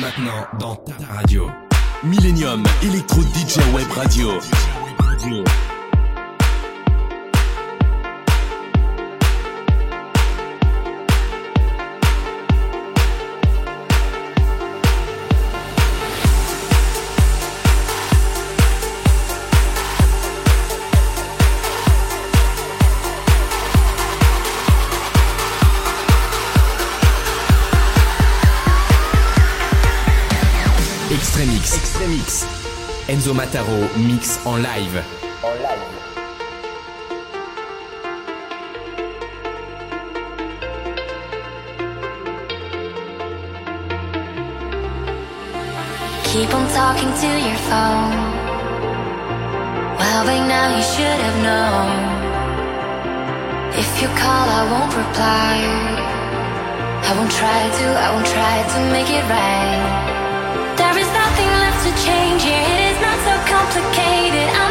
Maintenant dans ta radio. Millennium Electro DJ Web Radio. Enzo Mataro mix en live. En live. Keep on talking to your phone. Well, by now you should have known. If you call, I won't reply. I won't try to, I won't try to make it right. There is to change. It is not so complicated.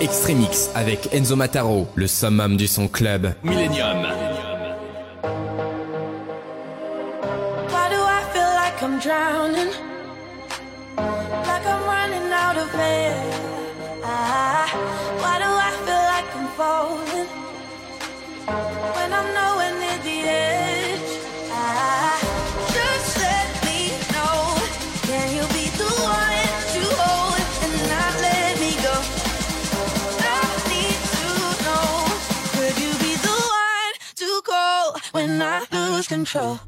Extremix avec Enzo Mataro, le summum du son club. Millennium. control.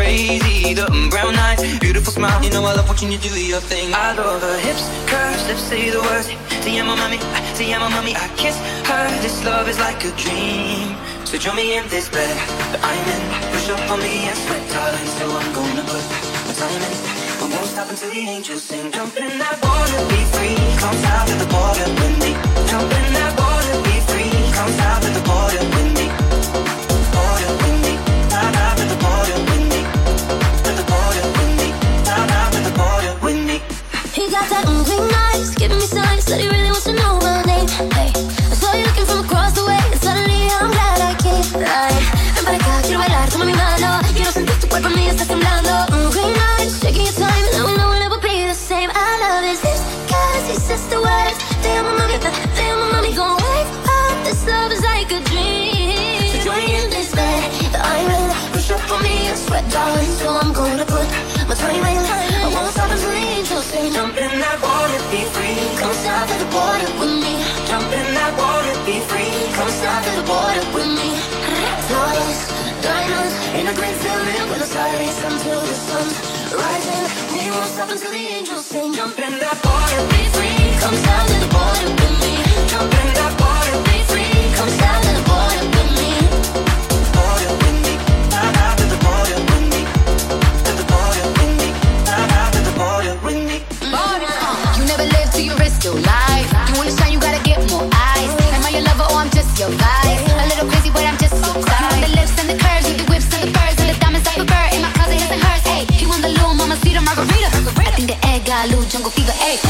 crazy. The brown eyes, beautiful smile. You know I love watching you do your thing. I love her hips, curves, lips say the words. See ya, my a mommy, see I'm mommy. I kiss her. This love is like a dream. So join me in this bed that I'm in. Push up on me and sweat, darling. So I'm gonna put my time in. We won't stop until the angels sing. Jump in that water, be free. Come out to the border with me. Jump in that water, be free. Come out to the border with me. that water, be free. Come slide to the with me. Diamonds, in a until the rising. We won't stop until the angels sing. Jump in that water, be free. Come down to the border with me. Jump in that Lou, Jungle Fever, ayy.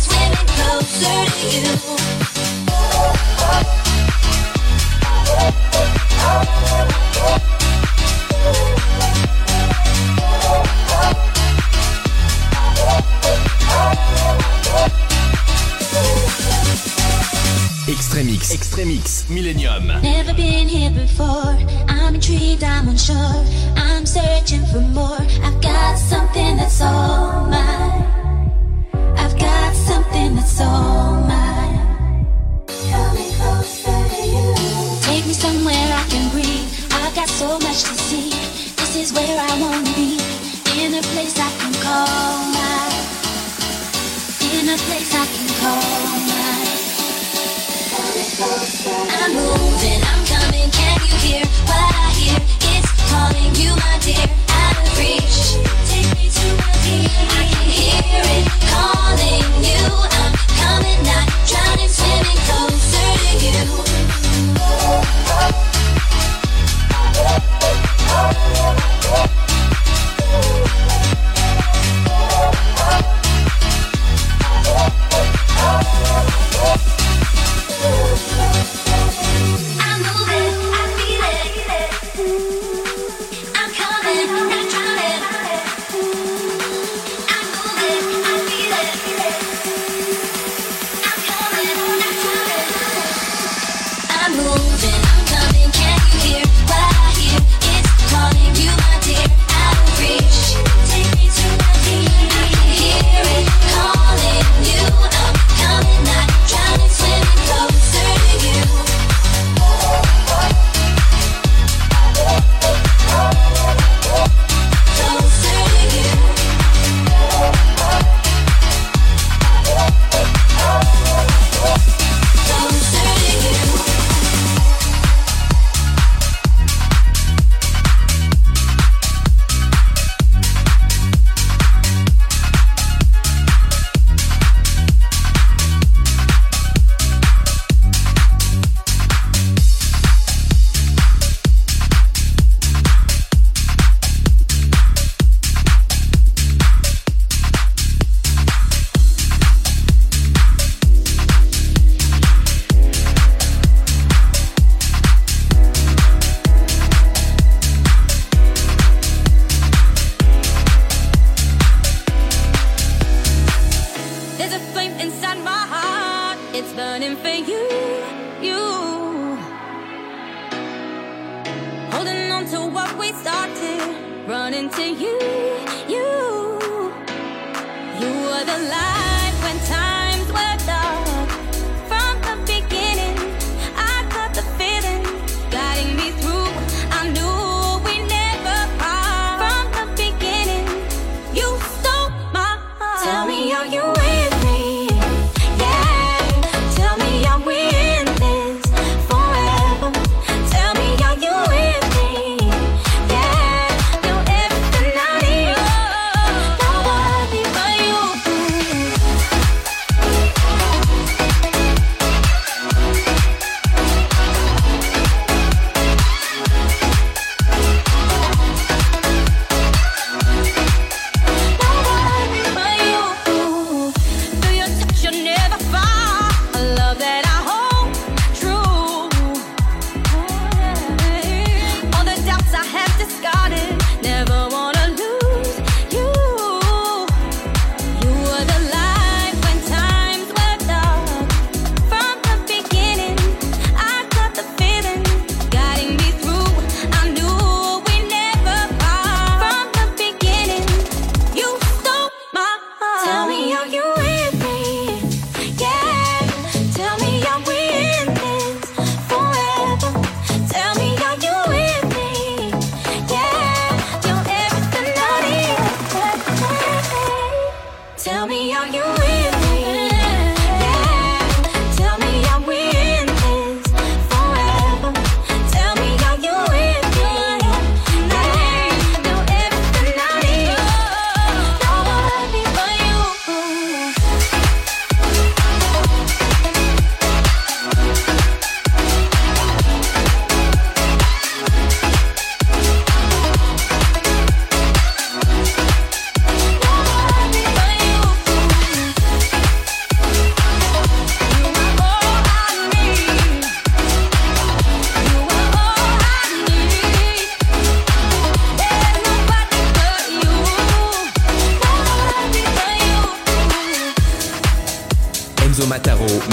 Premix Millennium. Never been here before. I'm intrigued, I'm unsure. I'm searching for more.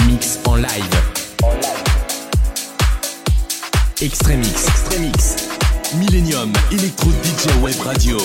Mix en live. Extremix. Extremix. Millennium Electro DJ Web Radio.